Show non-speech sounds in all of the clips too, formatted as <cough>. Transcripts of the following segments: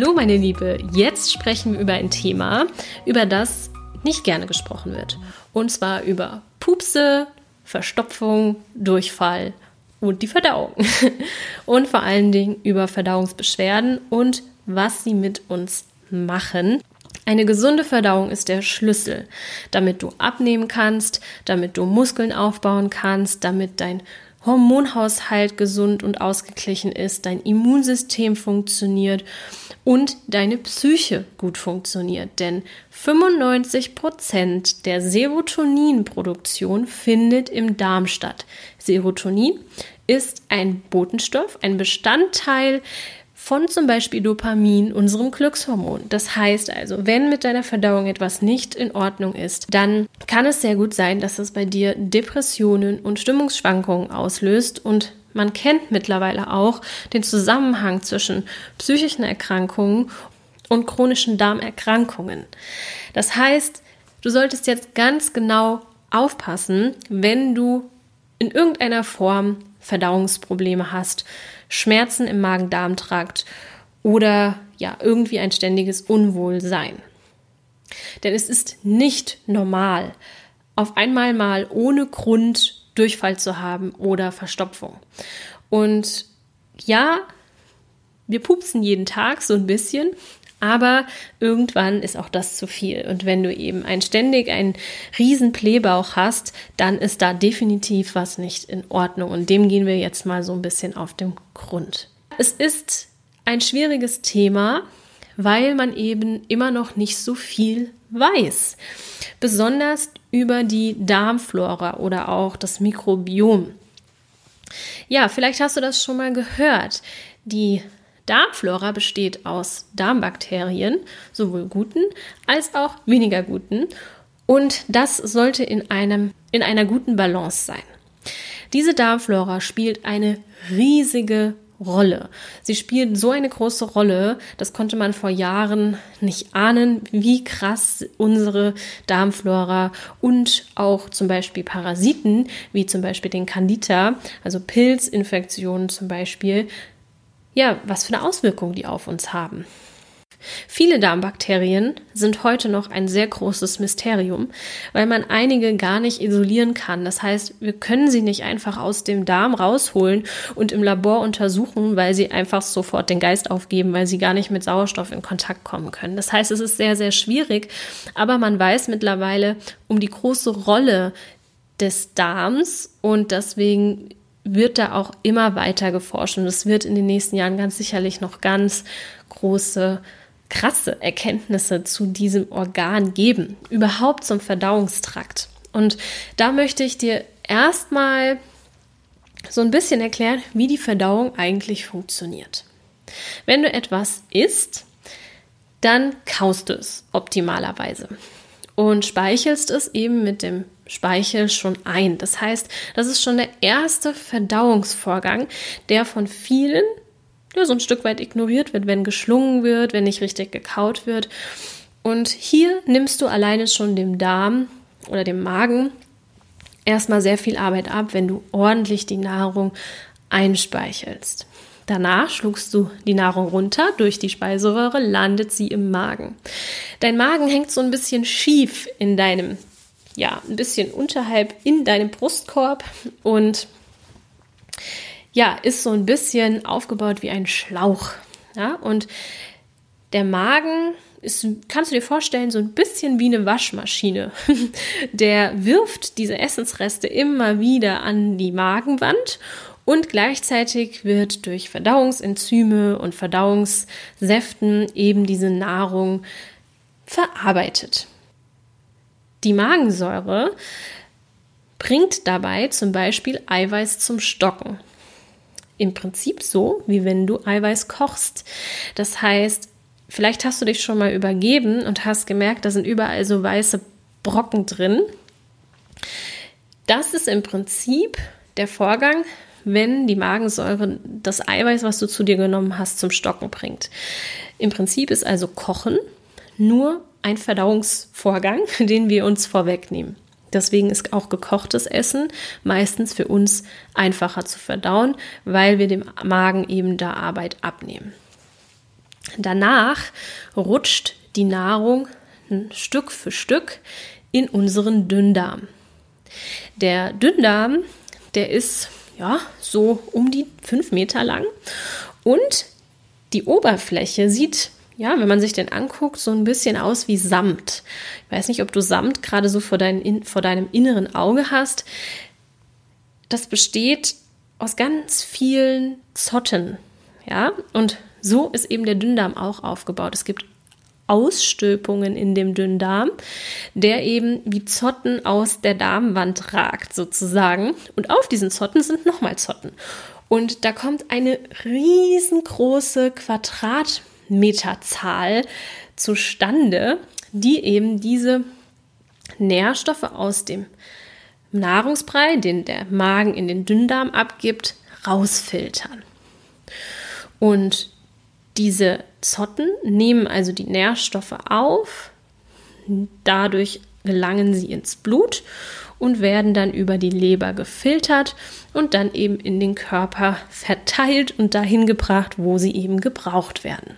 Hallo meine Liebe, jetzt sprechen wir über ein Thema, über das nicht gerne gesprochen wird. Und zwar über Pupse, Verstopfung, Durchfall und die Verdauung. <laughs> Und vor allen Dingen über Verdauungsbeschwerden und was sie mit uns machen. Eine gesunde Verdauung ist der Schlüssel, damit du abnehmen kannst, damit du Muskeln aufbauen kannst, damit dein Hormonhaushalt gesund und ausgeglichen ist, dein Immunsystem funktioniert und deine Psyche gut funktioniert. Denn 95 Prozent der Serotoninproduktion findet im Darm statt. Serotonin ist ein Botenstoff, ein Bestandteil von zum Beispiel Dopamin, unserem Glückshormon. Das heißt also, wenn mit deiner Verdauung etwas nicht in Ordnung ist, dann kann es sehr gut sein, dass es bei dir Depressionen und Stimmungsschwankungen auslöst und man kennt mittlerweile auch den Zusammenhang zwischen psychischen Erkrankungen und chronischen Darmerkrankungen. Das heißt, du solltest jetzt ganz genau aufpassen, wenn du in irgendeiner Form Verdauungsprobleme hast, Schmerzen im Magen-Darm-Trakt oder ja, irgendwie ein ständiges Unwohlsein. Denn es ist nicht normal, auf einmal mal ohne Grund Durchfall zu haben oder Verstopfung. Und ja, wir pupsen jeden Tag so ein bisschen, aber irgendwann ist auch das zu viel. Und wenn du eben ein ständig einen riesen Blähbauch hast, dann ist da definitiv was nicht in Ordnung. Und dem gehen wir jetzt mal so ein bisschen auf den Grund. Es ist ein schwieriges Thema, weil man eben immer noch nicht so viel weiß. Besonders über die Darmflora oder auch das Mikrobiom. Ja, vielleicht hast du das schon mal gehört. Die Darmflora besteht aus Darmbakterien, sowohl guten als auch weniger guten. Und das sollte in, einem, in einer guten Balance sein. Diese Darmflora spielt eine riesige Rolle. Sie spielt so eine große Rolle, das konnte man vor Jahren nicht ahnen, wie krass unsere Darmflora und auch zum Beispiel Parasiten, wie zum Beispiel den Candida, also Pilzinfektionen zum Beispiel, ja, was für eine Auswirkung die auf uns haben. Viele Darmbakterien sind heute noch ein sehr großes Mysterium, weil man einige gar nicht isolieren kann. Das heißt, wir können sie nicht einfach aus dem Darm rausholen und im Labor untersuchen, weil sie einfach sofort den Geist aufgeben, weil sie gar nicht mit Sauerstoff in Kontakt kommen können. Das heißt, es ist sehr, sehr schwierig, aber man weiß mittlerweile um die große Rolle des Darms und deswegen wird da auch immer weiter geforscht und es wird in den nächsten Jahren ganz sicherlich noch ganz große krasse Erkenntnisse zu diesem Organ geben, überhaupt zum Verdauungstrakt. Und da möchte ich dir erstmal so ein bisschen erklären, wie die Verdauung eigentlich funktioniert. Wenn du etwas isst, dann kaust du es optimalerweise und speichelst es eben mit dem Speichel schon ein. Das heißt, das ist schon der erste Verdauungsvorgang, der von vielen ja, so ein Stück weit ignoriert wird, wenn geschlungen wird, wenn nicht richtig gekaut wird. Und hier nimmst du alleine schon dem Darm oder dem Magen erstmal sehr viel Arbeit ab, wenn du ordentlich die Nahrung einspeichelst. Danach schluckst du die Nahrung runter, durch die Speiseröhre landet sie im Magen. Dein Magen hängt so ein bisschen schief in deinem, ja, ein bisschen unterhalb in deinem Brustkorb und ja, ist so ein bisschen aufgebaut wie ein Schlauch. Ja, und der Magen ist, kannst du dir vorstellen, so ein bisschen wie eine Waschmaschine. <laughs> Der wirft diese Essensreste immer wieder an die Magenwand und gleichzeitig wird durch Verdauungsenzyme und Verdauungssäften eben diese Nahrung verarbeitet. Die Magensäure bringt dabei zum Beispiel Eiweiß zum Stocken. Im Prinzip so, wie wenn du Eiweiß kochst. Das heißt, vielleicht hast du dich schon mal übergeben und hast gemerkt, da sind überall so weiße Brocken drin. Das ist im Prinzip der Vorgang, wenn die Magensäure das Eiweiß, was du zu dir genommen hast, zum Stocken bringt. Im Prinzip ist also Kochen nur ein Verdauungsvorgang, <laughs> den wir uns vorwegnehmen. Deswegen ist auch gekochtes Essen meistens für uns einfacher zu verdauen, weil wir dem Magen eben da Arbeit abnehmen. Danach rutscht die Nahrung Stück für Stück in unseren Dünndarm. Der Dünndarm, der ist ja, so um die fünf Meter lang. Und die Oberfläche sieht, ja, wenn man sich den anguckt, so ein bisschen aus wie Samt. Ich weiß nicht, ob du Samt gerade so vor, dein, vor deinem inneren Auge hast. Das besteht aus ganz vielen Zotten. Ja, und so ist eben der Dünndarm auch aufgebaut. Es gibt Ausstülpungen in dem Dünndarm, der eben wie Zotten aus der Darmwand ragt sozusagen. Und auf diesen Zotten sind nochmal Zotten. Und da kommt eine riesengroße Quadratmeterzahl zustande, die eben diese Nährstoffe aus dem Nahrungsbrei, den der Magen in den Dünndarm abgibt, rausfiltern. Und diese Zotten nehmen also die Nährstoffe auf, dadurch gelangen sie ins Blut und werden dann über die Leber gefiltert und dann eben in den Körper verteilt und dahin gebracht, wo sie eben gebraucht werden.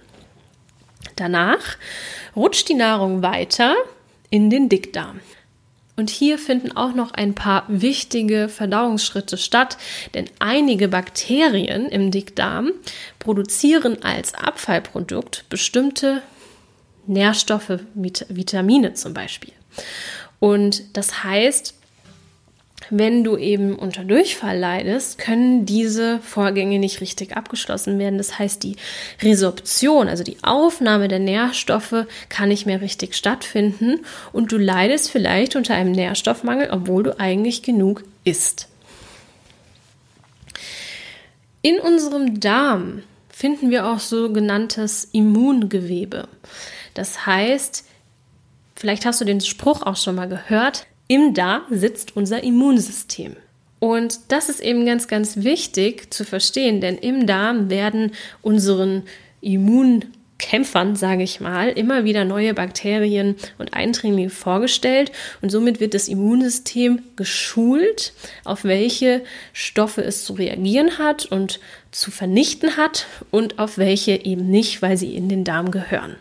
Danach rutscht die Nahrung weiter in den Dickdarm. Und hier finden auch noch ein paar wichtige Verdauungsschritte statt, denn einige Bakterien im Dickdarm produzieren als Abfallprodukt bestimmte Nährstoffe, Vitamine zum Beispiel. Und das heißt, wenn du eben unter Durchfall leidest, können diese Vorgänge nicht richtig abgeschlossen werden. Das heißt, die Resorption, also die Aufnahme der Nährstoffe, kann nicht mehr richtig stattfinden und du leidest vielleicht unter einem Nährstoffmangel, obwohl du eigentlich genug isst. In unserem Darm finden wir auch sogenanntes Immungewebe. Das heißt, vielleicht hast du den Spruch auch schon mal gehört, im Darm sitzt unser Immunsystem. Und das ist eben ganz, ganz wichtig zu verstehen, denn im Darm werden unseren Immunkämpfern, sage ich mal, immer wieder neue Bakterien und Eindringlinge vorgestellt und somit wird das Immunsystem geschult, auf welche Stoffe es zu reagieren hat und zu vernichten hat und auf welche eben nicht, weil sie in den Darm gehören.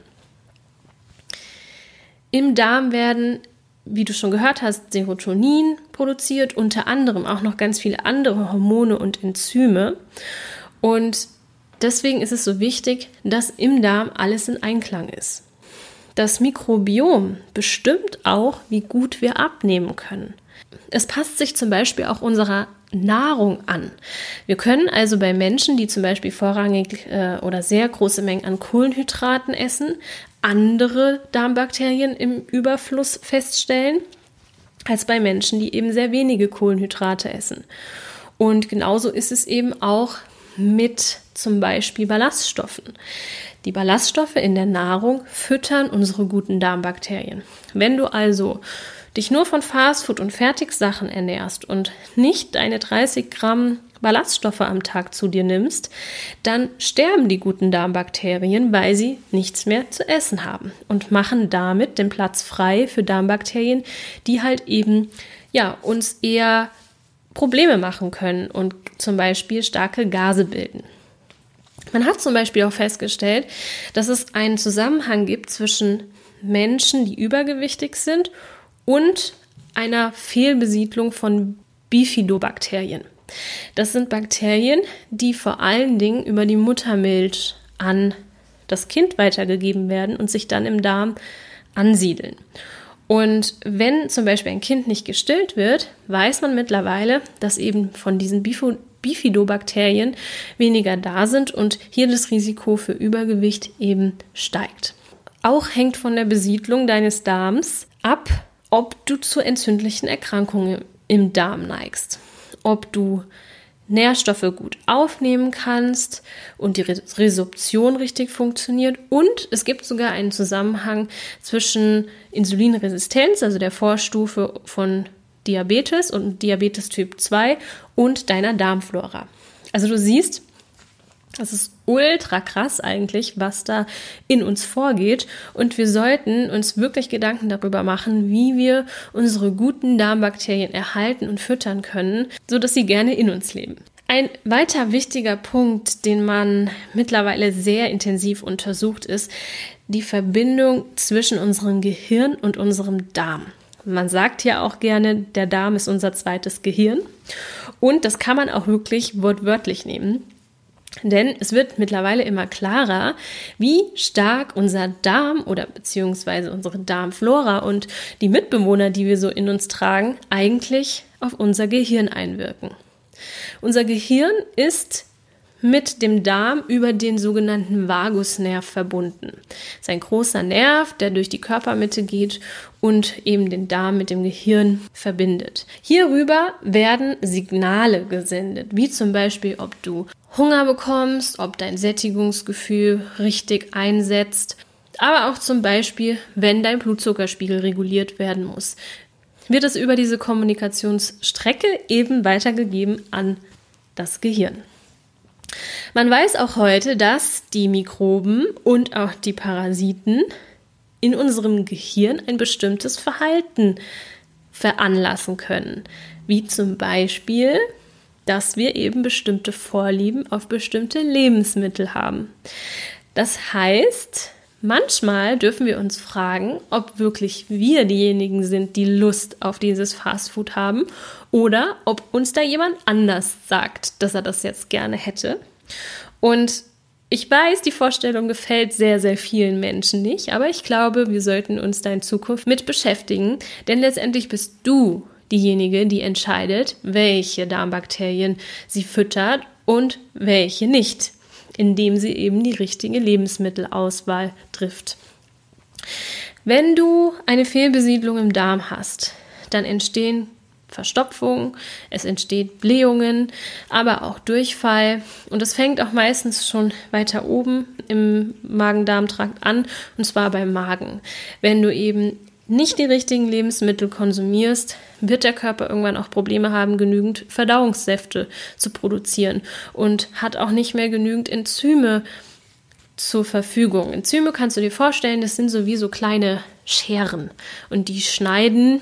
Im Darm werden wie du schon gehört hast, Serotonin produziert, unter anderem auch noch ganz viele andere Hormone und Enzyme. Und deswegen ist es so wichtig, dass im Darm alles in Einklang ist. Das Mikrobiom bestimmt auch, wie gut wir abnehmen können. Es passt sich zum Beispiel auch unserer Nahrung an. Wir können also bei Menschen, die zum Beispiel vorrangig äh, oder sehr große Mengen an Kohlenhydraten essen, andere Darmbakterien im Überfluss feststellen als bei Menschen, die eben sehr wenige Kohlenhydrate essen. Und genauso ist es eben auch mit zum Beispiel Ballaststoffen. Die Ballaststoffe in der Nahrung füttern unsere guten Darmbakterien. Wenn du also dich nur von Fastfood und Fertigsachen ernährst und nicht deine 30 Gramm Ballaststoffe am Tag zu dir nimmst, dann sterben die guten Darmbakterien, weil sie nichts mehr zu essen haben und machen damit den Platz frei für Darmbakterien, die halt eben ja uns eher Probleme machen können und zum Beispiel starke Gase bilden. Man hat zum Beispiel auch festgestellt, dass es einen Zusammenhang gibt zwischen Menschen, die übergewichtig sind und einer Fehlbesiedlung von Bifidobakterien. Das sind Bakterien, die vor allen Dingen über die Muttermilch an das Kind weitergegeben werden und sich dann im Darm ansiedeln. Und wenn zum Beispiel ein Kind nicht gestillt wird, weiß man mittlerweile, dass eben von diesen Bifidobakterien weniger da sind und hier das Risiko für Übergewicht eben steigt. Auch hängt von der Besiedlung deines Darms ab, ob du zu entzündlichen Erkrankungen im Darm neigst. Ob du Nährstoffe gut aufnehmen kannst und die Resorption richtig funktioniert. Und es gibt sogar einen Zusammenhang zwischen Insulinresistenz, also der Vorstufe von Diabetes und Diabetes Typ 2 und deiner Darmflora. Also du siehst, das ist ultra krass eigentlich, was da in uns vorgeht. Und wir sollten uns wirklich Gedanken darüber machen, wie wir unsere guten Darmbakterien erhalten und füttern können, sodass sie gerne in uns leben. Ein weiter wichtiger Punkt, den man mittlerweile sehr intensiv untersucht, ist die Verbindung zwischen unserem Gehirn und unserem Darm. Man sagt ja auch gerne, der Darm ist unser zweites Gehirn. Und das kann man auch wirklich wortwörtlich nehmen. Denn es wird mittlerweile immer klarer, wie stark unser Darm oder beziehungsweise unsere Darmflora und die Mitbewohner, die wir so in uns tragen, eigentlich auf unser Gehirn einwirken. Unser Gehirn ist mit dem Darm über den sogenannten Vagusnerv verbunden. Das ist ein großer Nerv, der durch die Körpermitte geht und eben den Darm mit dem Gehirn verbindet. Hierüber werden Signale gesendet, wie zum Beispiel, ob du Hunger bekommst, ob dein Sättigungsgefühl richtig einsetzt, aber auch zum Beispiel, wenn dein Blutzuckerspiegel reguliert werden muss, wird es über diese Kommunikationsstrecke eben weitergegeben an das Gehirn. Man weiß auch heute, dass die Mikroben und auch die Parasiten in unserem Gehirn ein bestimmtes Verhalten veranlassen können, wie zum Beispiel dass wir eben bestimmte Vorlieben auf bestimmte Lebensmittel haben. Das heißt, manchmal dürfen wir uns fragen, ob wirklich wir diejenigen sind, die Lust auf dieses Fastfood haben oder ob uns da jemand anders sagt, dass er das jetzt gerne hätte. Und ich weiß, die Vorstellung gefällt sehr, sehr vielen Menschen nicht, aber ich glaube, wir sollten uns da in Zukunft mit beschäftigen, denn letztendlich bist du diejenige, die entscheidet, welche Darmbakterien sie füttert und welche nicht, indem sie eben die richtige Lebensmittelauswahl trifft. Wenn du eine Fehlbesiedlung im Darm hast, dann entstehen Verstopfungen, es entsteht Blähungen, aber auch Durchfall und es fängt auch meistens schon weiter oben im Magen-Darm-Trakt an und zwar beim Magen. Wenn du eben nicht die richtigen Lebensmittel konsumierst, wird der Körper irgendwann auch Probleme haben, genügend Verdauungssäfte zu produzieren und hat auch nicht mehr genügend Enzyme zur Verfügung. Enzyme kannst du dir vorstellen, das sind sowieso kleine Scheren und die schneiden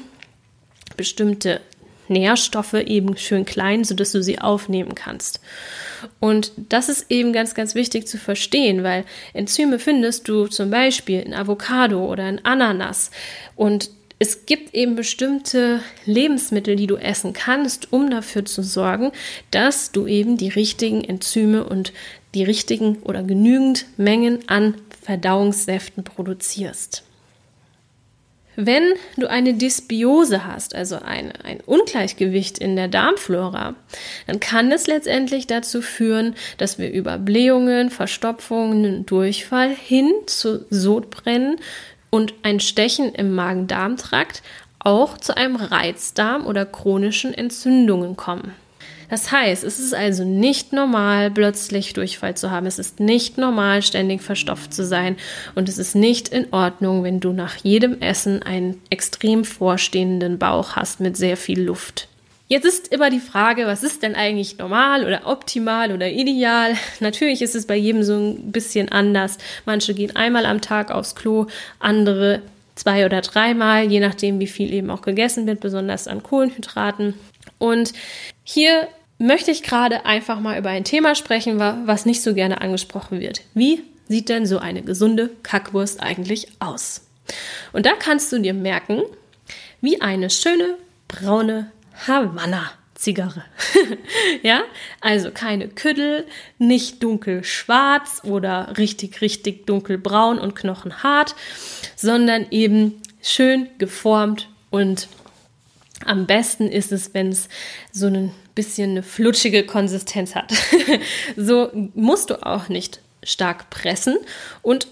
bestimmte Nährstoffe eben schön klein, sodass du sie aufnehmen kannst. Und das ist eben ganz, ganz wichtig zu verstehen, weil Enzyme findest du zum Beispiel in Avocado oder in Ananas. Und es gibt eben bestimmte Lebensmittel, die du essen kannst, um dafür zu sorgen, dass du eben die richtigen Enzyme und die richtigen oder genügend Mengen an Verdauungssäften produzierst. Wenn du eine Dysbiose hast, also ein, ein Ungleichgewicht in der Darmflora, dann kann es letztendlich dazu führen, dass wir über Blähungen, Verstopfungen, Durchfall hin zu Sodbrennen und ein Stechen im Magen-Darm-Trakt auch zu einem Reizdarm oder chronischen Entzündungen kommen. Das heißt, es ist also nicht normal, plötzlich Durchfall zu haben. Es ist nicht normal, ständig verstopft zu sein. Und es ist nicht in Ordnung, wenn du nach jedem Essen einen extrem vorstehenden Bauch hast mit sehr viel Luft. Jetzt ist immer die Frage, was ist denn eigentlich normal oder optimal oder ideal? <laughs> Natürlich ist es bei jedem so ein bisschen anders. Manche gehen einmal am Tag aufs Klo, andere zwei oder dreimal, je nachdem, wie viel eben auch gegessen wird, besonders an Kohlenhydraten. Und hier möchte ich gerade einfach mal über ein Thema sprechen, was nicht so gerne angesprochen wird. Wie sieht denn so eine gesunde Kackwurst eigentlich aus? Und da kannst du dir merken, wie eine schöne braune Havanna. Zigarre. <laughs> ja, also keine Küddel, nicht dunkel-schwarz oder richtig, richtig dunkelbraun und knochenhart, sondern eben schön geformt und am besten ist es, wenn es so ein bisschen eine flutschige Konsistenz hat. <laughs> so musst du auch nicht stark pressen und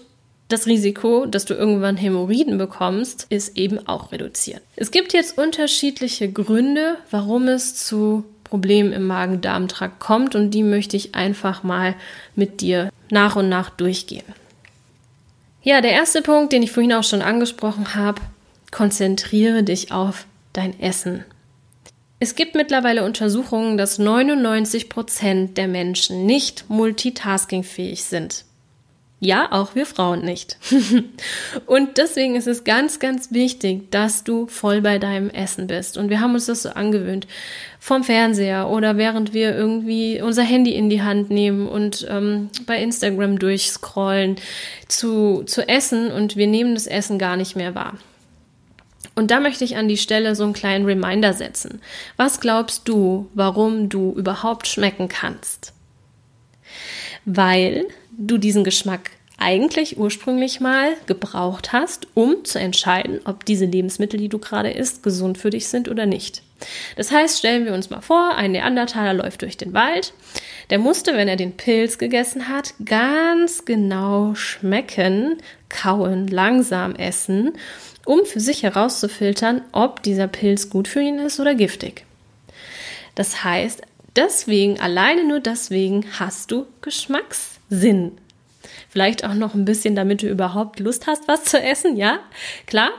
das Risiko, dass du irgendwann Hämorrhoiden bekommst, ist eben auch reduziert. Es gibt jetzt unterschiedliche Gründe, warum es zu Problemen im Magen-Darm-Trakt kommt und die möchte ich einfach mal mit dir nach und nach durchgehen. Ja, der erste Punkt, den ich vorhin auch schon angesprochen habe, konzentriere dich auf dein Essen. Es gibt mittlerweile Untersuchungen, dass 99 Prozent der Menschen nicht multitaskingfähig sind. Ja, auch wir Frauen nicht. <laughs> und deswegen ist es ganz, ganz wichtig, dass du voll bei deinem Essen bist. Und wir haben uns das so angewöhnt. Vom Fernseher oder während wir irgendwie unser Handy in die Hand nehmen und ähm, bei Instagram durchscrollen zu, zu essen und wir nehmen das Essen gar nicht mehr wahr. Und da möchte ich an die Stelle so einen kleinen Reminder setzen. Was glaubst du, warum du überhaupt schmecken kannst? Weil du diesen Geschmack eigentlich ursprünglich mal gebraucht hast, um zu entscheiden, ob diese Lebensmittel, die du gerade isst, gesund für dich sind oder nicht. Das heißt, stellen wir uns mal vor, ein Neandertaler läuft durch den Wald. Der musste, wenn er den Pilz gegessen hat, ganz genau schmecken, kauen, langsam essen, um für sich herauszufiltern, ob dieser Pilz gut für ihn ist oder giftig. Das heißt, deswegen, alleine nur deswegen hast du Geschmackssinn. Vielleicht auch noch ein bisschen, damit du überhaupt Lust hast, was zu essen, ja? Klar.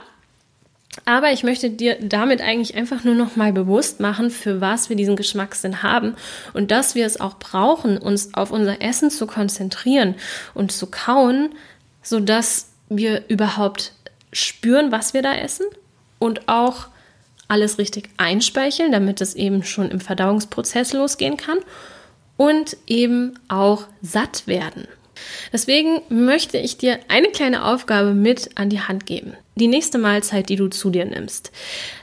Aber ich möchte dir damit eigentlich einfach nur noch mal bewusst machen, für was wir diesen Geschmackssinn haben und dass wir es auch brauchen, uns auf unser Essen zu konzentrieren und zu kauen, sodass wir überhaupt spüren, was wir da essen und auch alles richtig einspeicheln, damit es eben schon im Verdauungsprozess losgehen kann und eben auch satt werden. Deswegen möchte ich dir eine kleine Aufgabe mit an die Hand geben. Die nächste Mahlzeit, die du zu dir nimmst.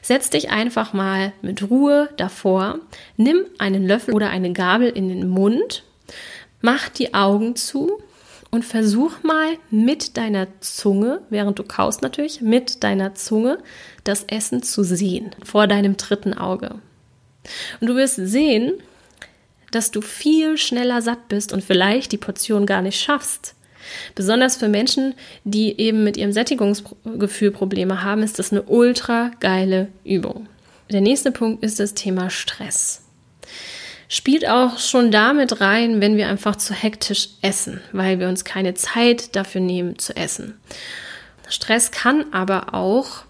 Setz dich einfach mal mit Ruhe davor, nimm einen Löffel oder eine Gabel in den Mund, mach die Augen zu und versuch mal mit deiner Zunge, während du kaust natürlich, mit deiner Zunge das Essen zu sehen, vor deinem dritten Auge. Und du wirst sehen, dass du viel schneller satt bist und vielleicht die Portion gar nicht schaffst. Besonders für Menschen, die eben mit ihrem Sättigungsgefühl Probleme haben, ist das eine ultra geile Übung. Der nächste Punkt ist das Thema Stress. Spielt auch schon damit rein, wenn wir einfach zu hektisch essen, weil wir uns keine Zeit dafür nehmen zu essen. Stress kann aber auch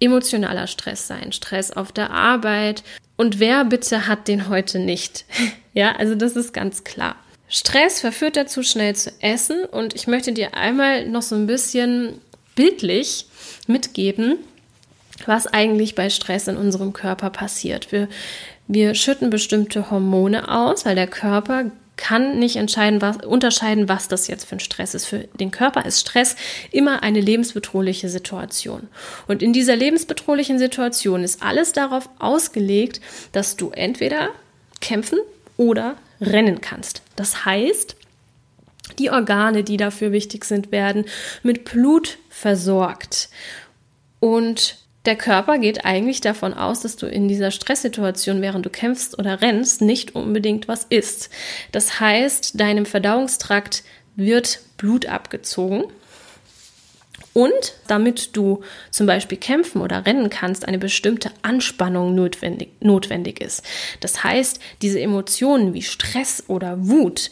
emotionaler Stress sein, Stress auf der Arbeit, und wer bitte hat den heute nicht? <laughs> ja, also das ist ganz klar. Stress verführt dazu, schnell zu essen. Und ich möchte dir einmal noch so ein bisschen bildlich mitgeben, was eigentlich bei Stress in unserem Körper passiert. Wir, wir schütten bestimmte Hormone aus, weil der Körper kann nicht entscheiden, was, unterscheiden, was das jetzt für ein Stress ist. Für den Körper ist Stress immer eine lebensbedrohliche Situation. Und in dieser lebensbedrohlichen Situation ist alles darauf ausgelegt, dass du entweder kämpfen oder rennen kannst. Das heißt, die Organe, die dafür wichtig sind, werden mit Blut versorgt. Und der Körper geht eigentlich davon aus, dass du in dieser Stresssituation, während du kämpfst oder rennst, nicht unbedingt was isst. Das heißt, deinem Verdauungstrakt wird Blut abgezogen. Und damit du zum Beispiel kämpfen oder rennen kannst, eine bestimmte Anspannung notwendig, notwendig ist. Das heißt, diese Emotionen wie Stress oder Wut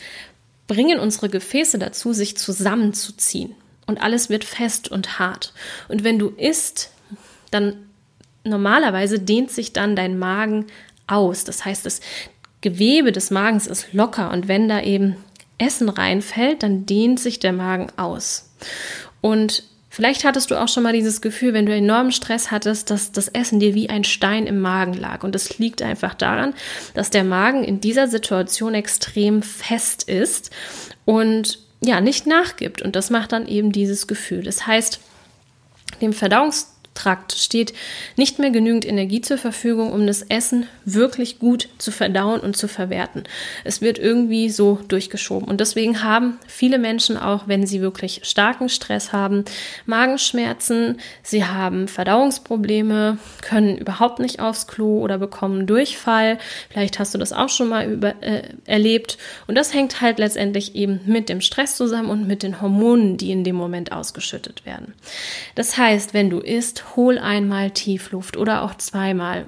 bringen unsere Gefäße dazu, sich zusammenzuziehen. Und alles wird fest und hart. Und wenn du isst, dann normalerweise dehnt sich dann dein Magen aus. Das heißt, das Gewebe des Magens ist locker und wenn da eben Essen reinfällt, dann dehnt sich der Magen aus. Und Vielleicht hattest du auch schon mal dieses Gefühl, wenn du enormen Stress hattest, dass das Essen dir wie ein Stein im Magen lag. Und das liegt einfach daran, dass der Magen in dieser Situation extrem fest ist und ja, nicht nachgibt. Und das macht dann eben dieses Gefühl. Das heißt, dem Verdauungs Trakt steht nicht mehr genügend Energie zur Verfügung, um das Essen wirklich gut zu verdauen und zu verwerten. Es wird irgendwie so durchgeschoben. Und deswegen haben viele Menschen auch, wenn sie wirklich starken Stress haben, Magenschmerzen, sie haben Verdauungsprobleme, können überhaupt nicht aufs Klo oder bekommen Durchfall. Vielleicht hast du das auch schon mal über, äh, erlebt. Und das hängt halt letztendlich eben mit dem Stress zusammen und mit den Hormonen, die in dem Moment ausgeschüttet werden. Das heißt, wenn du isst, hol einmal Tiefluft oder auch zweimal.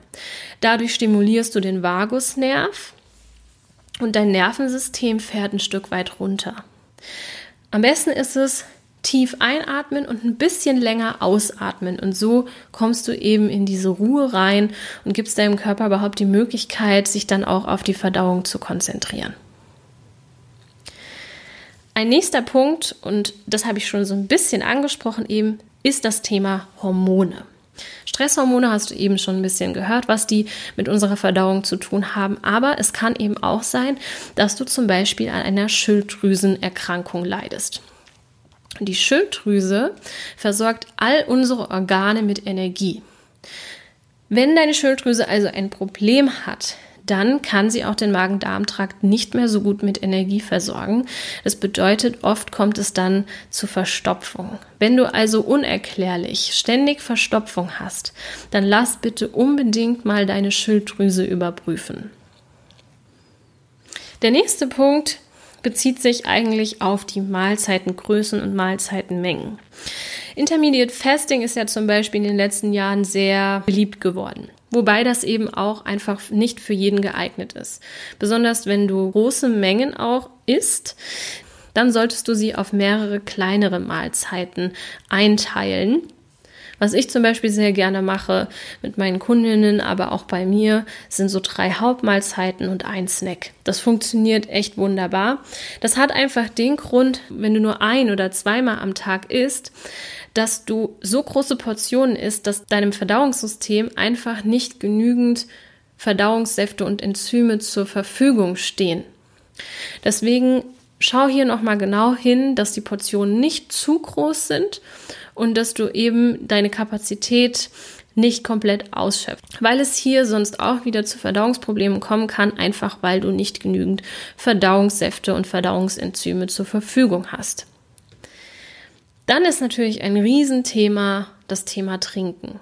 Dadurch stimulierst du den Vagusnerv und dein Nervensystem fährt ein Stück weit runter. Am besten ist es, tief einatmen und ein bisschen länger ausatmen. Und so kommst du eben in diese Ruhe rein und gibst deinem Körper überhaupt die Möglichkeit, sich dann auch auf die Verdauung zu konzentrieren. Ein nächster Punkt, und das habe ich schon so ein bisschen angesprochen, eben ist das Thema Hormone. Stresshormone hast du eben schon ein bisschen gehört, was die mit unserer Verdauung zu tun haben. Aber es kann eben auch sein, dass du zum Beispiel an einer Schilddrüsenerkrankung leidest. Die Schilddrüse versorgt all unsere Organe mit Energie. Wenn deine Schilddrüse also ein Problem hat, dann kann sie auch den Magen-Darm-Trakt nicht mehr so gut mit Energie versorgen. Das bedeutet, oft kommt es dann zu Verstopfung. Wenn du also unerklärlich ständig Verstopfung hast, dann lass bitte unbedingt mal deine Schilddrüse überprüfen. Der nächste Punkt bezieht sich eigentlich auf die Mahlzeitengrößen und Mahlzeitenmengen. Intermediate Fasting ist ja zum Beispiel in den letzten Jahren sehr beliebt geworden. Wobei das eben auch einfach nicht für jeden geeignet ist. Besonders wenn du große Mengen auch isst, dann solltest du sie auf mehrere kleinere Mahlzeiten einteilen. Was ich zum Beispiel sehr gerne mache mit meinen Kundinnen, aber auch bei mir, sind so drei Hauptmahlzeiten und ein Snack. Das funktioniert echt wunderbar. Das hat einfach den Grund, wenn du nur ein oder zweimal am Tag isst, dass du so große Portionen isst, dass deinem Verdauungssystem einfach nicht genügend Verdauungssäfte und Enzyme zur Verfügung stehen. Deswegen schau hier nochmal genau hin, dass die Portionen nicht zu groß sind und dass du eben deine Kapazität nicht komplett ausschöpft, weil es hier sonst auch wieder zu Verdauungsproblemen kommen kann, einfach weil du nicht genügend Verdauungssäfte und Verdauungsenzyme zur Verfügung hast. Dann ist natürlich ein Riesenthema das Thema Trinken.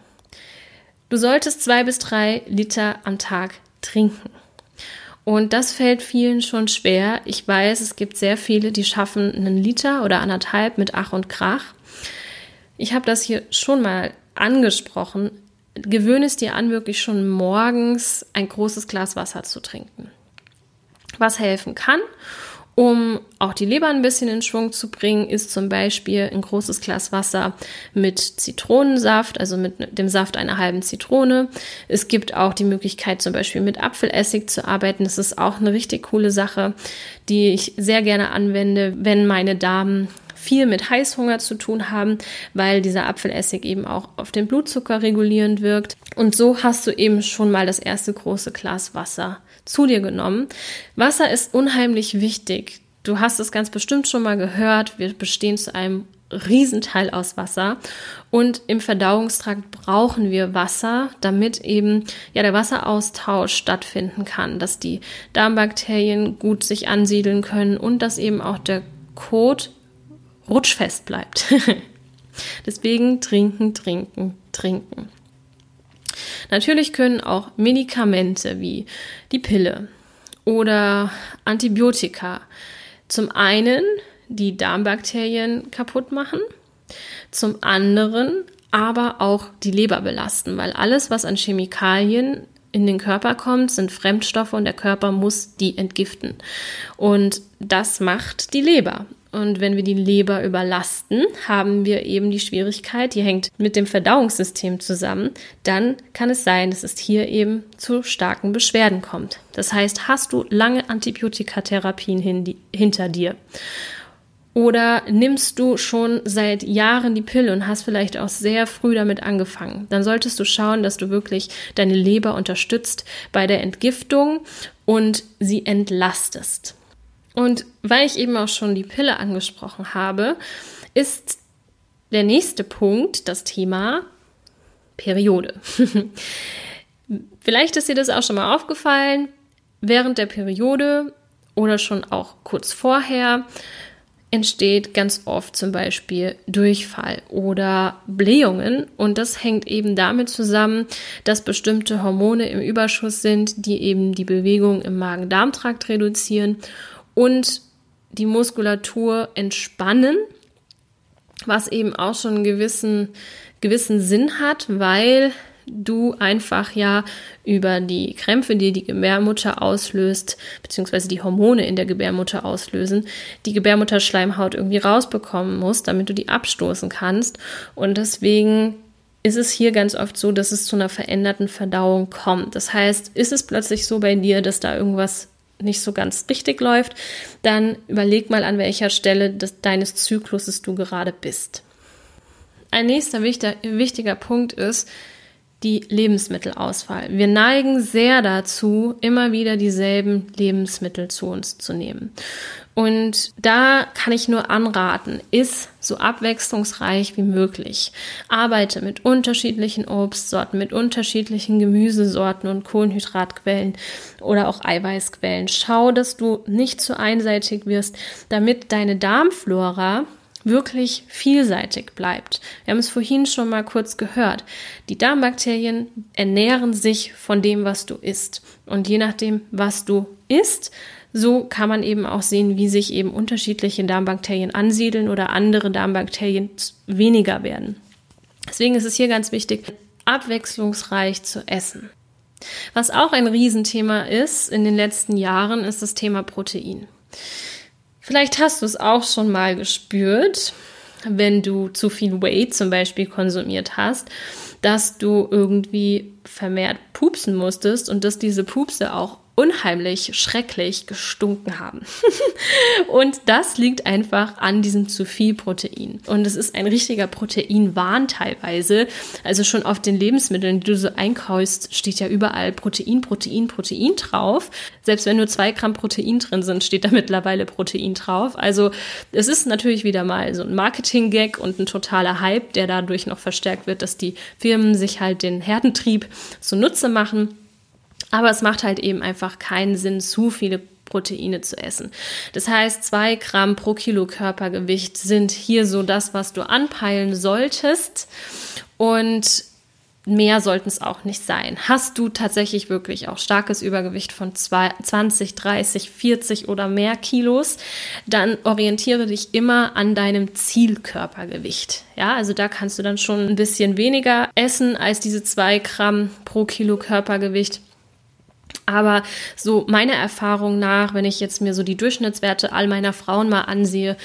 Du solltest zwei bis drei Liter am Tag trinken. Und das fällt vielen schon schwer. Ich weiß, es gibt sehr viele, die schaffen einen Liter oder anderthalb mit Ach und Krach. Ich habe das hier schon mal angesprochen. Gewöhne es dir an, wirklich schon morgens ein großes Glas Wasser zu trinken. Was helfen kann um auch die Leber ein bisschen in Schwung zu bringen, ist zum Beispiel ein großes Glas Wasser mit Zitronensaft, also mit dem Saft einer halben Zitrone. Es gibt auch die Möglichkeit, zum Beispiel mit Apfelessig zu arbeiten. Das ist auch eine richtig coole Sache, die ich sehr gerne anwende, wenn meine Damen viel mit Heißhunger zu tun haben, weil dieser Apfelessig eben auch auf den Blutzucker regulierend wirkt. Und so hast du eben schon mal das erste große Glas Wasser zu dir genommen. Wasser ist unheimlich wichtig. Du hast es ganz bestimmt schon mal gehört. Wir bestehen zu einem Riesenteil aus Wasser. Und im Verdauungstrakt brauchen wir Wasser, damit eben ja der Wasseraustausch stattfinden kann, dass die Darmbakterien gut sich ansiedeln können und dass eben auch der Kot rutschfest bleibt. <laughs> Deswegen trinken, trinken, trinken. Natürlich können auch Medikamente wie die Pille oder Antibiotika zum einen die Darmbakterien kaputt machen, zum anderen aber auch die Leber belasten, weil alles, was an Chemikalien in den Körper kommt, sind Fremdstoffe und der Körper muss die entgiften. Und das macht die Leber. Und wenn wir die Leber überlasten, haben wir eben die Schwierigkeit, die hängt mit dem Verdauungssystem zusammen, dann kann es sein, dass es hier eben zu starken Beschwerden kommt. Das heißt, hast du lange Antibiotikatherapien hin, hinter dir Oder nimmst du schon seit Jahren die Pille und hast vielleicht auch sehr früh damit angefangen? Dann solltest du schauen, dass du wirklich deine Leber unterstützt bei der Entgiftung und sie entlastest. Und weil ich eben auch schon die Pille angesprochen habe, ist der nächste Punkt das Thema Periode. <laughs> Vielleicht ist dir das auch schon mal aufgefallen. Während der Periode oder schon auch kurz vorher entsteht ganz oft zum Beispiel Durchfall oder Blähungen. Und das hängt eben damit zusammen, dass bestimmte Hormone im Überschuss sind, die eben die Bewegung im Magen-Darm-Trakt reduzieren und die Muskulatur entspannen, was eben auch schon einen gewissen, gewissen Sinn hat, weil du einfach ja über die Krämpfe, die die Gebärmutter auslöst, beziehungsweise die Hormone in der Gebärmutter auslösen, die Gebärmutterschleimhaut irgendwie rausbekommen musst, damit du die abstoßen kannst. Und deswegen ist es hier ganz oft so, dass es zu einer veränderten Verdauung kommt. Das heißt, ist es plötzlich so bei dir, dass da irgendwas nicht so ganz richtig läuft, dann überleg mal, an welcher Stelle des, deines Zykluses du gerade bist. Ein nächster wichtiger, wichtiger Punkt ist, die Lebensmittelauswahl. Wir neigen sehr dazu, immer wieder dieselben Lebensmittel zu uns zu nehmen. Und da kann ich nur anraten, ist so abwechslungsreich wie möglich. Arbeite mit unterschiedlichen Obstsorten, mit unterschiedlichen Gemüsesorten und Kohlenhydratquellen oder auch Eiweißquellen. Schau, dass du nicht zu einseitig wirst, damit deine Darmflora wirklich vielseitig bleibt. Wir haben es vorhin schon mal kurz gehört. Die Darmbakterien ernähren sich von dem, was du isst. Und je nachdem, was du isst, so kann man eben auch sehen, wie sich eben unterschiedliche Darmbakterien ansiedeln oder andere Darmbakterien weniger werden. Deswegen ist es hier ganz wichtig, abwechslungsreich zu essen. Was auch ein Riesenthema ist in den letzten Jahren, ist das Thema Protein. Vielleicht hast du es auch schon mal gespürt, wenn du zu viel Whey zum Beispiel konsumiert hast, dass du irgendwie vermehrt pupsen musstest und dass diese Pupse auch unheimlich schrecklich gestunken haben. <laughs> und das liegt einfach an diesem zu viel Protein. Und es ist ein richtiger Proteinwahn teilweise. Also schon auf den Lebensmitteln, die du so einkaufst, steht ja überall Protein, Protein, Protein drauf. Selbst wenn nur zwei Gramm Protein drin sind, steht da mittlerweile Protein drauf. Also es ist natürlich wieder mal so ein Marketing-Gag und ein totaler Hype, der dadurch noch verstärkt wird, dass die Firmen sich halt den Herdentrieb zunutze machen. Aber es macht halt eben einfach keinen Sinn, zu viele Proteine zu essen. Das heißt, zwei Gramm pro Kilo Körpergewicht sind hier so das, was du anpeilen solltest. Und mehr sollten es auch nicht sein. Hast du tatsächlich wirklich auch starkes Übergewicht von 20, 30, 40 oder mehr Kilos, dann orientiere dich immer an deinem Zielkörpergewicht. Ja, also da kannst du dann schon ein bisschen weniger essen als diese zwei Gramm pro Kilo Körpergewicht. Aber so meiner Erfahrung nach, wenn ich jetzt mir so die Durchschnittswerte all meiner Frauen mal ansehe,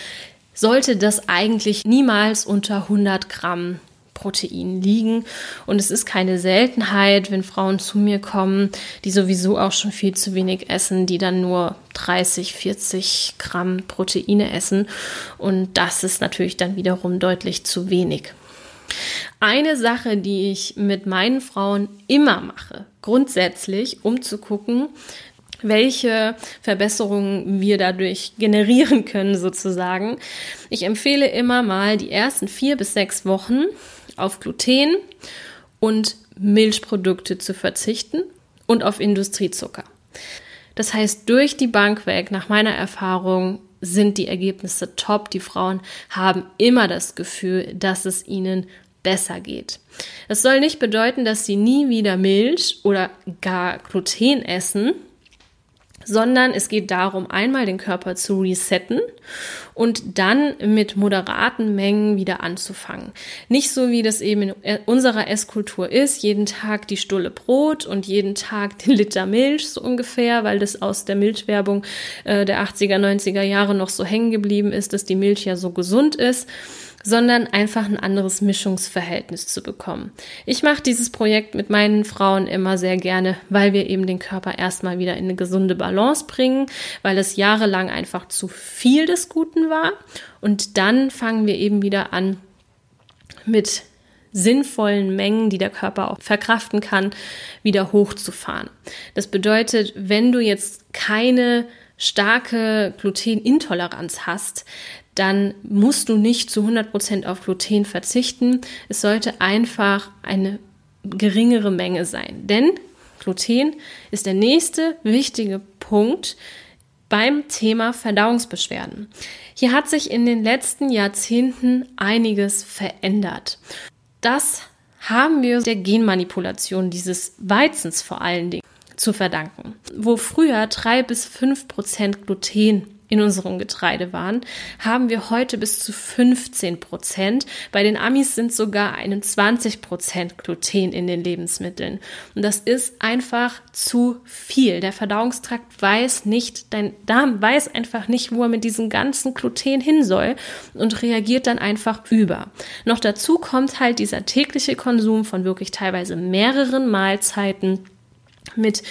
sollte das eigentlich niemals unter 100 Gramm Protein liegen. Und es ist keine Seltenheit, wenn Frauen zu mir kommen, die sowieso auch schon viel zu wenig essen, die dann nur 30, 40 Gramm Proteine essen. Und das ist natürlich dann wiederum deutlich zu wenig. Eine Sache, die ich mit meinen Frauen immer mache, grundsätzlich, um zu gucken, welche Verbesserungen wir dadurch generieren können, sozusagen. Ich empfehle immer mal die ersten vier bis sechs Wochen auf Gluten und Milchprodukte zu verzichten und auf Industriezucker. Das heißt, durch die Bank weg, nach meiner Erfahrung, sind die Ergebnisse top. Die Frauen haben immer das Gefühl, dass es ihnen besser geht. Das soll nicht bedeuten, dass sie nie wieder Milch oder gar Gluten essen, sondern es geht darum, einmal den Körper zu resetten und dann mit moderaten Mengen wieder anzufangen. Nicht so, wie das eben in unserer Esskultur ist, jeden Tag die Stulle Brot und jeden Tag den Liter Milch, so ungefähr, weil das aus der Milchwerbung äh, der 80er, 90er Jahre noch so hängen geblieben ist, dass die Milch ja so gesund ist sondern einfach ein anderes Mischungsverhältnis zu bekommen. Ich mache dieses Projekt mit meinen Frauen immer sehr gerne, weil wir eben den Körper erstmal wieder in eine gesunde Balance bringen, weil es jahrelang einfach zu viel des Guten war. Und dann fangen wir eben wieder an mit sinnvollen Mengen, die der Körper auch verkraften kann, wieder hochzufahren. Das bedeutet, wenn du jetzt keine starke Glutenintoleranz hast, dann musst du nicht zu 100% auf Gluten verzichten. Es sollte einfach eine geringere Menge sein. Denn Gluten ist der nächste wichtige Punkt beim Thema Verdauungsbeschwerden. Hier hat sich in den letzten Jahrzehnten einiges verändert. Das haben wir der Genmanipulation dieses Weizens vor allen Dingen zu verdanken. Wo früher drei bis fünf Prozent Gluten in unserem Getreide waren, haben wir heute bis zu 15 Prozent. Bei den Amis sind sogar 21 Prozent Gluten in den Lebensmitteln. Und das ist einfach zu viel. Der Verdauungstrakt weiß nicht, dein Darm weiß einfach nicht, wo er mit diesem ganzen Gluten hin soll und reagiert dann einfach über. Noch dazu kommt halt dieser tägliche Konsum von wirklich teilweise mehreren Mahlzeiten mit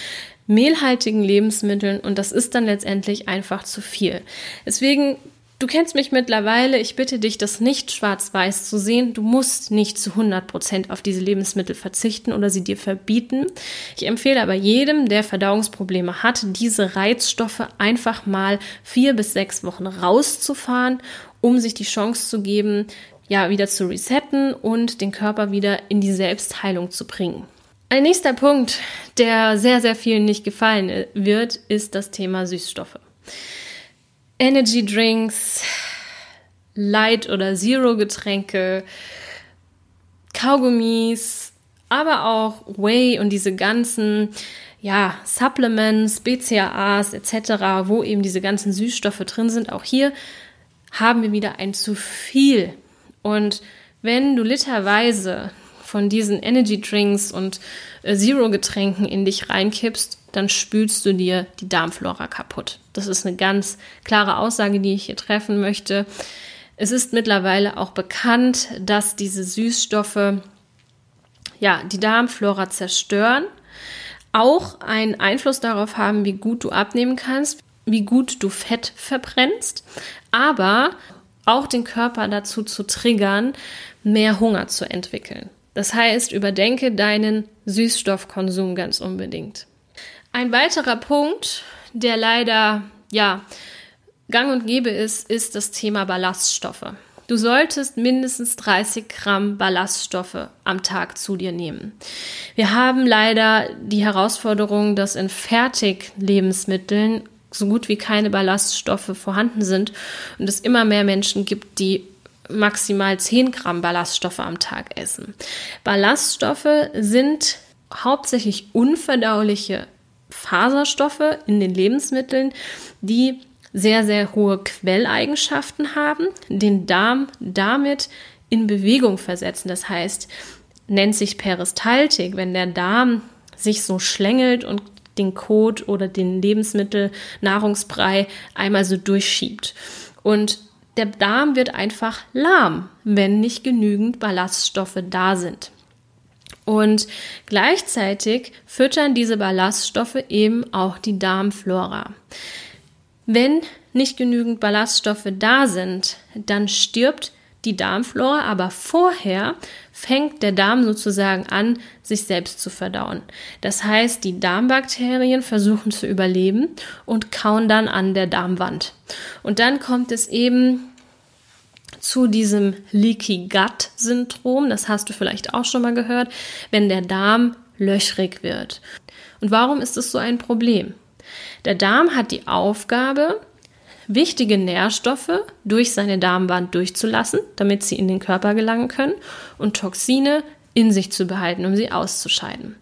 mehlhaltigen Lebensmitteln und das ist dann letztendlich einfach zu viel. Deswegen Du kennst mich mittlerweile. Ich bitte dich, das nicht schwarz-weiß zu sehen. Du musst nicht zu 100 Prozent auf diese Lebensmittel verzichten oder sie dir verbieten. Ich empfehle aber jedem, der Verdauungsprobleme hat, diese Reizstoffe einfach mal vier bis sechs Wochen rauszufahren, um sich die Chance zu geben, ja, wieder zu resetten und den Körper wieder in die Selbstheilung zu bringen. Ein nächster Punkt, der sehr, sehr vielen nicht gefallen wird, ist das Thema Süßstoffe. Energy Drinks, Light- oder Zero-Getränke, Kaugummis, aber auch Whey und diese ganzen ja, Supplements, BCAAs etc., wo eben diese ganzen Süßstoffe drin sind. Auch hier haben wir wieder ein zu viel. Und wenn du literweise von diesen Energy Drinks und äh, Zero Getränken in dich reinkippst, dann spülst du dir die Darmflora kaputt. Das ist eine ganz klare Aussage, die ich hier treffen möchte. Es ist mittlerweile auch bekannt, dass diese Süßstoffe ja, die Darmflora zerstören, auch einen Einfluss darauf haben, wie gut du abnehmen kannst, wie gut du Fett verbrennst, aber auch den Körper dazu zu triggern, mehr Hunger zu entwickeln. Das heißt, überdenke deinen Süßstoffkonsum ganz unbedingt. Ein weiterer Punkt, der leider, ja, gang und gäbe ist, ist das Thema Ballaststoffe. Du solltest mindestens 30 Gramm Ballaststoffe am Tag zu dir nehmen. Wir haben leider die Herausforderung, dass in Fertiglebensmitteln so gut wie keine Ballaststoffe vorhanden sind und es immer mehr Menschen gibt, die maximal 10 Gramm Ballaststoffe am Tag essen. Ballaststoffe sind hauptsächlich unverdauliche Faserstoffe in den Lebensmitteln, die sehr, sehr hohe Quelleigenschaften haben, den Darm damit in Bewegung versetzen. Das heißt, nennt sich Peristaltik, wenn der Darm sich so schlängelt und den Kot oder den Lebensmittel, Nahrungsbrei einmal so durchschiebt. Und der Darm wird einfach lahm, wenn nicht genügend Ballaststoffe da sind. Und gleichzeitig füttern diese Ballaststoffe eben auch die Darmflora. Wenn nicht genügend Ballaststoffe da sind, dann stirbt die Darmflora, aber vorher fängt der Darm sozusagen an, sich selbst zu verdauen. Das heißt, die Darmbakterien versuchen zu überleben und kauen dann an der Darmwand. Und dann kommt es eben zu diesem Leaky Gut Syndrom. Das hast du vielleicht auch schon mal gehört, wenn der Darm löchrig wird. Und warum ist es so ein Problem? Der Darm hat die Aufgabe, wichtige Nährstoffe durch seine Darmwand durchzulassen, damit sie in den Körper gelangen können und Toxine in sich zu behalten, um sie auszuscheiden.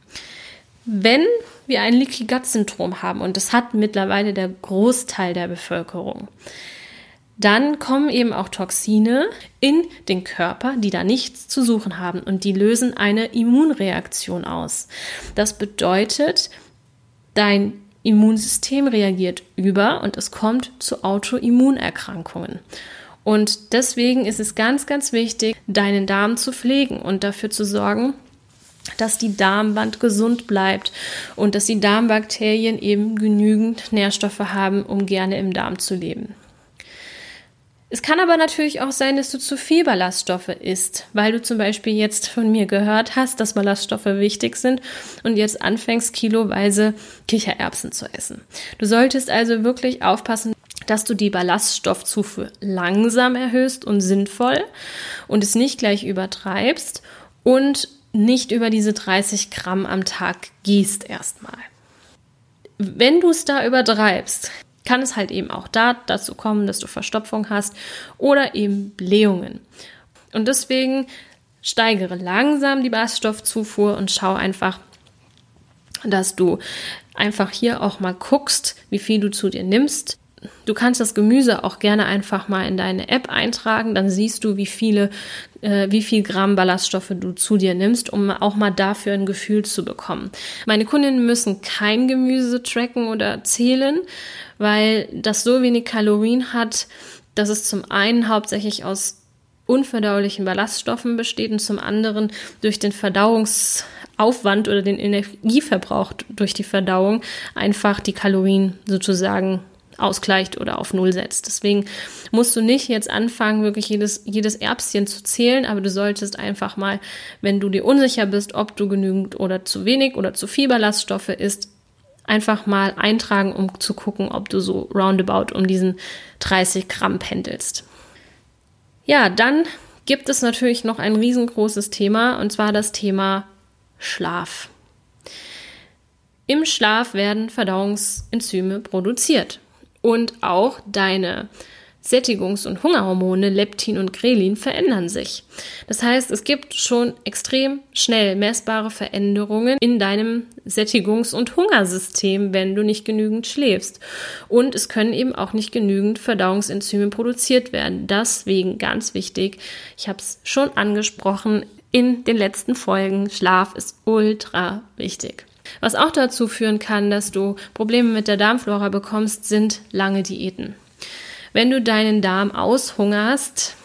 Wenn wir ein Leaky Gut Syndrom haben, und das hat mittlerweile der Großteil der Bevölkerung, dann kommen eben auch Toxine in den Körper, die da nichts zu suchen haben und die lösen eine Immunreaktion aus. Das bedeutet, dein Immunsystem reagiert über und es kommt zu Autoimmunerkrankungen. Und deswegen ist es ganz, ganz wichtig, deinen Darm zu pflegen und dafür zu sorgen, dass die Darmwand gesund bleibt und dass die Darmbakterien eben genügend Nährstoffe haben, um gerne im Darm zu leben. Es kann aber natürlich auch sein, dass du zu viel Ballaststoffe isst, weil du zum Beispiel jetzt von mir gehört hast, dass Ballaststoffe wichtig sind und jetzt anfängst, kiloweise Kichererbsen zu essen. Du solltest also wirklich aufpassen, dass du die Ballaststoffzufuhr langsam erhöhst und sinnvoll und es nicht gleich übertreibst und nicht über diese 30 Gramm am Tag gehst erstmal. Wenn du es da übertreibst, kann es halt eben auch da dazu kommen, dass du Verstopfung hast oder eben Blähungen. Und deswegen steigere langsam die Ballaststoffzufuhr und schau einfach, dass du einfach hier auch mal guckst, wie viel du zu dir nimmst. Du kannst das Gemüse auch gerne einfach mal in deine App eintragen, dann siehst du, wie viele, äh, wie viel Gramm Ballaststoffe du zu dir nimmst, um auch mal dafür ein Gefühl zu bekommen. Meine Kundinnen müssen kein Gemüse tracken oder zählen, weil das so wenig Kalorien hat, dass es zum einen hauptsächlich aus unverdaulichen Ballaststoffen besteht und zum anderen durch den Verdauungsaufwand oder den Energieverbrauch durch die Verdauung einfach die Kalorien sozusagen ausgleicht oder auf Null setzt. Deswegen musst du nicht jetzt anfangen, wirklich jedes, jedes Erbschen zu zählen, aber du solltest einfach mal, wenn du dir unsicher bist, ob du genügend oder zu wenig oder zu viel Ballaststoffe isst, einfach mal eintragen, um zu gucken, ob du so roundabout um diesen 30 Gramm pendelst. Ja, dann gibt es natürlich noch ein riesengroßes Thema und zwar das Thema Schlaf. Im Schlaf werden Verdauungsenzyme produziert und auch deine Sättigungs- und Hungerhormone Leptin und Grelin verändern sich. Das heißt, es gibt schon extrem schnell messbare Veränderungen in deinem Sättigungs- und Hungersystem, wenn du nicht genügend schläfst. Und es können eben auch nicht genügend Verdauungsenzyme produziert werden. Deswegen ganz wichtig, ich habe es schon angesprochen in den letzten Folgen, Schlaf ist ultra wichtig. Was auch dazu führen kann, dass du Probleme mit der Darmflora bekommst, sind lange Diäten. Wenn du deinen Darm aushungerst,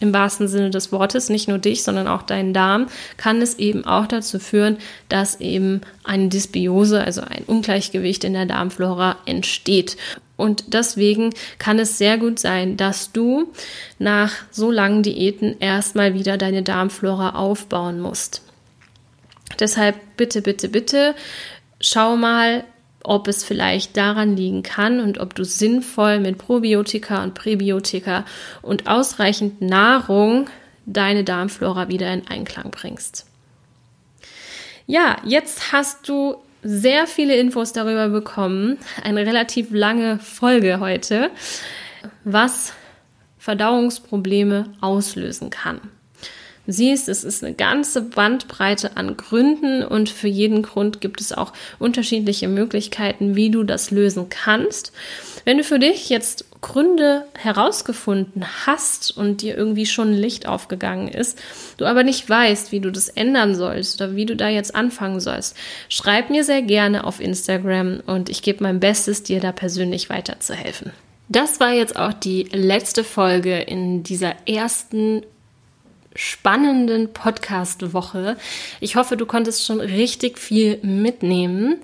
im wahrsten Sinne des Wortes, nicht nur dich, sondern auch deinen Darm, kann es eben auch dazu führen, dass eben eine Dysbiose, also ein Ungleichgewicht in der Darmflora entsteht. Und deswegen kann es sehr gut sein, dass du nach so langen Diäten erstmal wieder deine Darmflora aufbauen musst. Deshalb bitte, bitte, bitte, schau mal, ob es vielleicht daran liegen kann und ob du sinnvoll mit Probiotika und Präbiotika und ausreichend Nahrung deine Darmflora wieder in Einklang bringst. Ja, jetzt hast du sehr viele Infos darüber bekommen. Eine relativ lange Folge heute, was Verdauungsprobleme auslösen kann siehst, es ist eine ganze Bandbreite an Gründen und für jeden Grund gibt es auch unterschiedliche Möglichkeiten, wie du das lösen kannst. Wenn du für dich jetzt Gründe herausgefunden hast und dir irgendwie schon Licht aufgegangen ist, du aber nicht weißt, wie du das ändern sollst oder wie du da jetzt anfangen sollst, schreib mir sehr gerne auf Instagram und ich gebe mein Bestes, dir da persönlich weiterzuhelfen. Das war jetzt auch die letzte Folge in dieser ersten spannenden Podcast-Woche. Ich hoffe, du konntest schon richtig viel mitnehmen.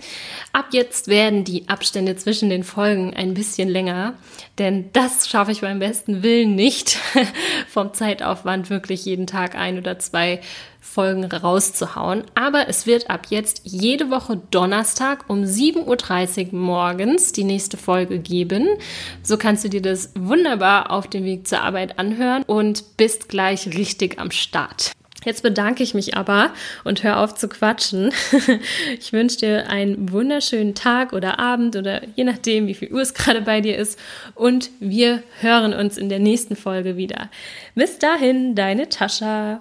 Ab jetzt werden die Abstände zwischen den Folgen ein bisschen länger, denn das schaffe ich beim besten Willen nicht, <laughs> vom Zeitaufwand wirklich jeden Tag ein oder zwei Folgen rauszuhauen. Aber es wird ab jetzt jede Woche Donnerstag um 7.30 Uhr morgens die nächste Folge geben. So kannst du dir das wunderbar auf dem Weg zur Arbeit anhören und bist gleich richtig am Start. Jetzt bedanke ich mich aber und hör auf zu quatschen. <laughs> Ich wünsche dir einen wunderschönen Tag oder Abend oder je nachdem, wie viel Uhr es gerade bei dir ist. Und wir hören uns in der nächsten Folge wieder. Bis dahin, deine Tascha.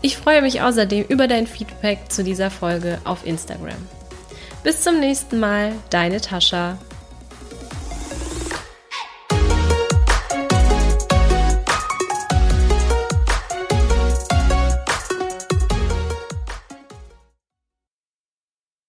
Ich freue mich außerdem über dein Feedback zu dieser Folge auf Instagram. Bis zum nächsten Mal, deine Tascha.